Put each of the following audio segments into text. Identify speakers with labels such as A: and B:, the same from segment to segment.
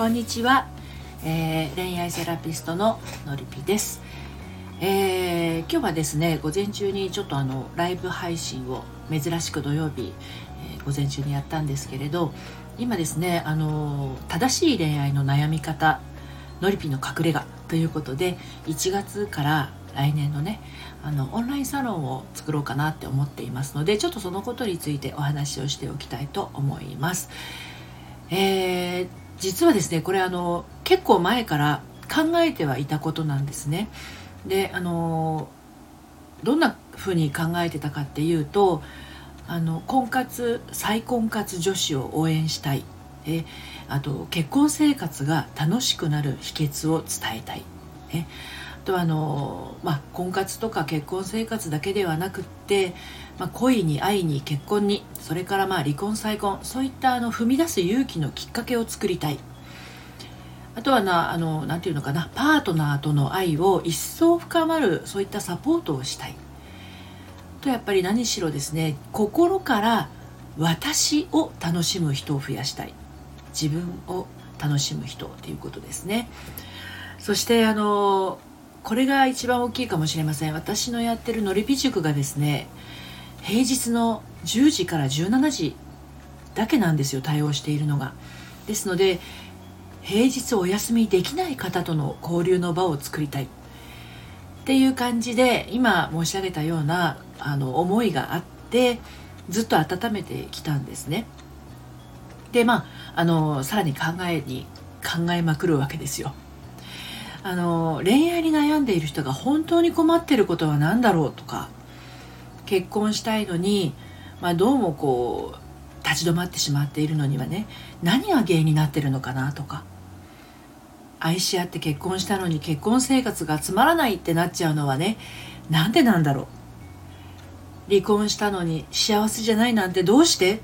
A: こんにちは、えー、恋愛セラピストののりぴです、えー、今日はですね午前中にちょっとあのライブ配信を珍しく土曜日、えー、午前中にやったんですけれど今ですねあの正しい恋愛の悩み方のりぴの隠れ家ということで1月から来年のねあのオンラインサロンを作ろうかなって思っていますのでちょっとそのことについてお話をしておきたいと思います。えー、実はですねこれあの結構前から考えてはいたことなんですね。であのどんなふうに考えてたかっていうとあの婚活再婚活女子を応援したいえあと結婚生活が楽しくなる秘訣を伝えたい。ねとあの、まあ、婚活とか結婚生活だけではなくって、まあ、恋に愛に結婚にそれからまあ離婚再婚そういったあの踏み出す勇気のきっかけを作りたい。あとはなあのなんていうのかなパートナーとの愛を一層深まるそういったサポートをしたい。とやっぱり何しろですね心から私を楽しむ人を増やしたい。自分を楽しむ人ということですね。そしてあのこれが一番大きいかもしれません。私のやってるのりぴ塾がですね平日の10時から17時だけなんですよ対応しているのが。ですので平日お休みできない方との交流の場を作りたい。っていう感じで今申し上げたようなあの思いがあってずっと温めてきたんですね。でまああのさらに考えに考えまくるわけですよ。あの恋愛に悩んでいる人が本当に困ってることは何だろうとか結婚したいのに、まあ、どうもこう立ち止まってしまっているのにはね何が原因になってるのかなとか愛し合って結婚したのに結婚生活がつまらないってなっちゃうのはねなんでなんだろう。離婚したのに幸せじゃないなんてどうして？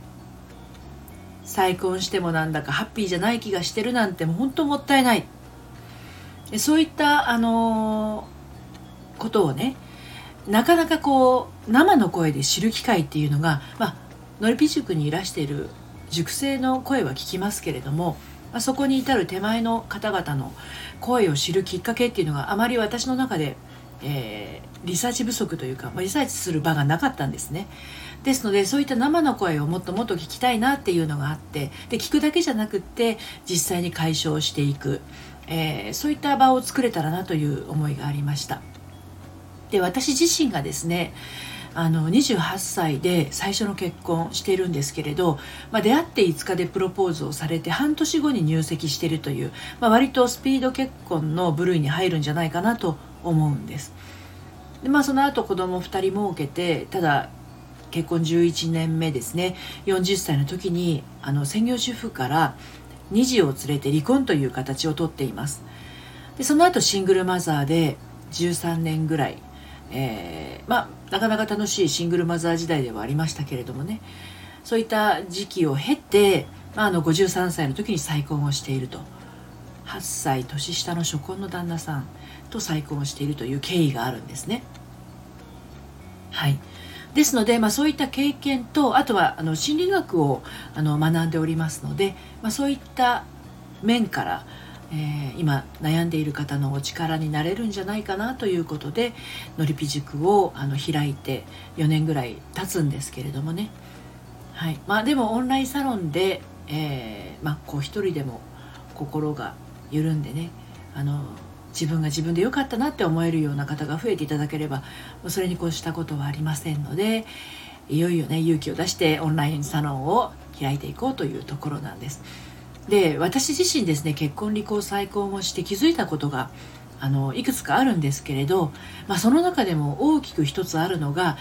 A: 再婚してもなんだかハッピーじゃない気がしてるなんてもう本当もったいない。そういったあの、ことをねなかなかこう生の声で知る機会っていうのがまあのりぴ塾にいらしている塾生の声は聞きますけれども、まあ、そこに至る手前の方々の声を知るきっかけっていうのがあまり私の中で、えー、リサーチ不足というか、まあ、リサーチする場がなかったんですね。ですのでそういった生の声をもっともっと聞きたいなっていうのがあってで聞くだけじゃなくって実際に解消していくえー、そういった場を作れたらなという思いがありました。で私自身がですねあの28歳で最初の結婚しているんですけれど、まあ、出会って5日でプロポーズをされて半年後に入籍しているという、まあ、割とスピード結婚の部類に入るんじゃないかなと思うんです。で、まあ、その後子供2人設けてただ結婚11年目ですね40歳の時にあの専業主婦から2児を連れて離婚という形をとっています。でその後シングルマザーで13年ぐらい、えー、まあなかなか楽しいシングルマザー時代ではありましたけれどもね。そういった時期を経て、まあ、あの53歳の時に再婚をしていると。8歳年下の初婚の旦那さんと再婚をしているという経緯があるんですね。はい。ですので、まあ、そういった経験とあとはあの心理学をあの学んでおりますので、まあ、そういった面から、えー、今悩んでいる方のお力になれるんじゃないかなということでのりぴ塾をあの開いて4年ぐらい経つんですけれどもね、はい。まあ、でもオンラインサロンで、えーまあ、こう一人でも心が緩んでねあの自分が自分で良かったなって思えるような方が増えていただければそれに越したことはありませんのでいよいよね勇気を出してオンラインサロンを開いていこうというところなんです。で私自身ですね結婚離婚再婚をして気づいたことがあのいくつかあるんですけれど、まあ、その中でも大きく一つあるのが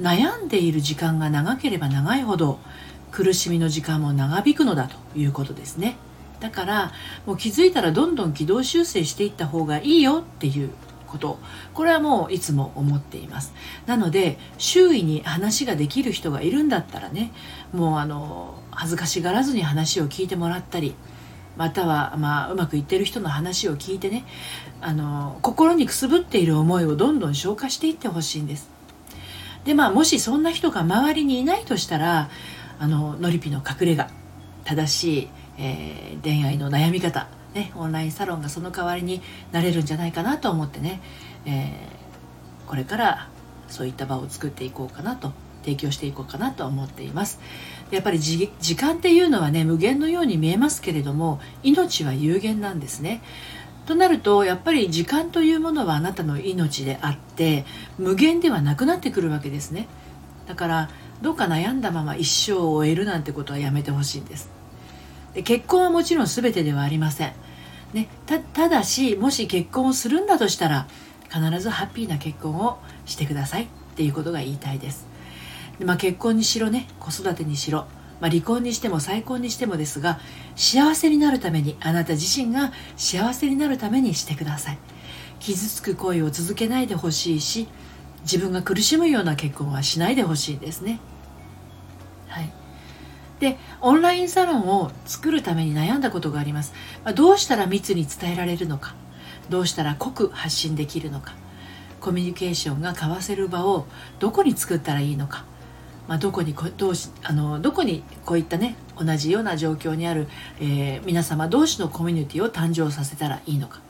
A: 悩んでいる時間が長ければ長いほど苦しみの時間も長引くのだということですね。だからもう気づいたらどんどん軌道修正していった方がいいよっていうこと。これはもういつも思っています。なので周囲に話ができる人がいるんだったらねもうあの恥ずかしがらずに話を聞いてもらったりまたは、まあ、うまくいってる人の話を聞いてねあの心にくすぶっている思いをどんどん消化していってほしいんです。でまあもしそんな人が周りにいないとしたらあののりぴの隠れ家正しいえー、恋愛の悩み方ね、オンラインサロンがその代わりになれるんじゃないかなと思ってね、えー、これからそういった場を作っていこうかなと提供していこうかなと思っています。やっぱり時間っていうのはね無限のように見えますけれども命は有限なんですね。となるとやっぱり時間というものはあなたの命であって無限ではなくなってくるわけですね。だからどうか悩んだまま一生を終えるなんてことはやめてほしいんです。で結婚はもちろん全てではありません、ね、ただしもし結婚をするんだとしたら必ずハッピーな結婚をしてください。っていうことが言いたいです。で、まあ、結婚にしろね子育てにしろ、まあ、離婚にしても再婚にしてもですが幸せになるためにあなた自身が幸せになるためにしてください。傷つく恋を続けないでほしいし自分が苦しむような結婚はしないでほしいですね。でオンラインサロンを作るために悩んだことがあります、ま、どうしたら密に伝えられるのか。どうしたら濃く発信できるのか。コミュニケーションが交わせる場をどこに作ったらいいのか、まあ、どこにこどうしあのどこにこういったね同じような状況にある、えー、皆様同士のコミュニティを誕生させたらいいのか。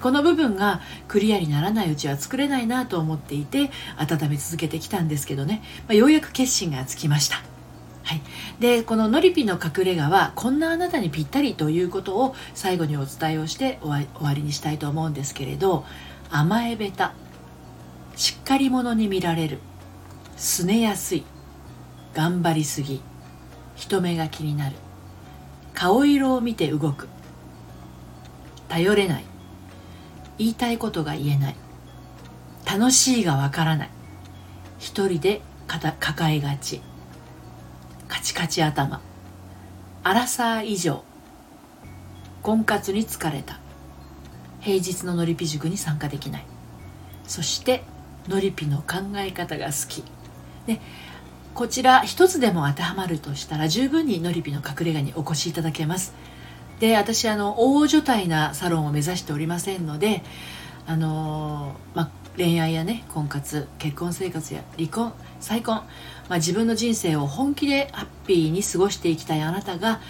A: この部分がクリアにならないうちは作れないなと思っていて温め続けてきたんですけどね、まあ、ようやく決心がつきました。はい、でこの「のりぴの隠れ家」はこんなあなたにぴったりということを最後にお伝えをして終わりにしたいと思うんですけれど甘えべたしっかり者に見られるすねやすい頑張りすぎ人目が気になる顔色を見て動く頼れない言いたいことが言えない楽しいがわからない一人で抱えがち。チカチ頭。アラサー以上婚活に疲れた。平日ののりぴ塾に参加できない。そしてのりぴの考え方が好き。でこちら一つでも当てはまるとしたら十分にのりぴの隠れ家にお越しいただけます。で私あの大所帯なサロンを目指しておりませんのであのまあ、恋愛やね婚活結婚生活や離婚再婚、まあ、自分の人生を本気でハッピーに過ごしていきたいあなたが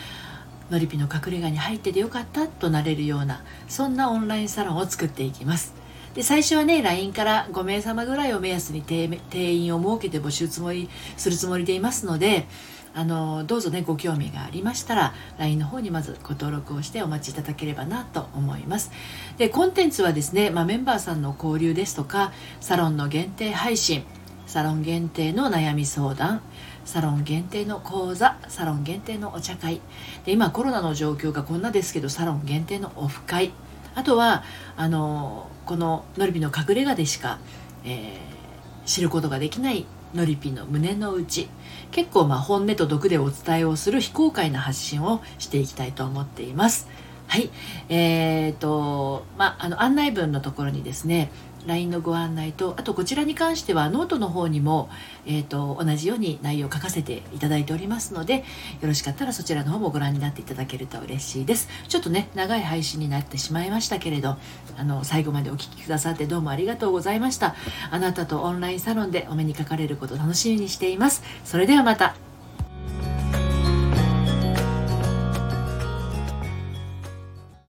A: のりぴの隠れ家に入っててよかったとなれるようなそんなオンラインサロンを作っていきます。で最初はね LINE から5名様ぐらいを目安に定員を設けて募集つもりするつもりでいますのであのどうぞねご興味がありましたら LINE の方にまずご登録をしてお待ちいただければなと思います。でコンテンツはですね、まあ、メンバーさんの交流ですとかサロンの限定配信サロン限定の悩み相談サロン限定の講座サロン限定のお茶会。で今コロナの状況がこんなですけどサロン限定のオフ会。あとはあのこののりびの隠れ家でしか、えー、知ることができないのりぴの胸の内結構まあ本音と毒でお伝えをする非公開な発信をしていきたいと思っています。はい。えーとまあ、あの案内文のところにですね LINE のご案内とあとこちらに関してはノートの方にも、えーと、同じように内容を書かせていただいておりますのでよろしかったらそちらの方もご覧になっていただけると嬉しいです。ちょっとね長い配信になってしまいましたけれどあの最後までお聴きくださってどうもありがとうございました。あなたとオンラインサロンでお目にかかれること楽しみにしています。それではまた。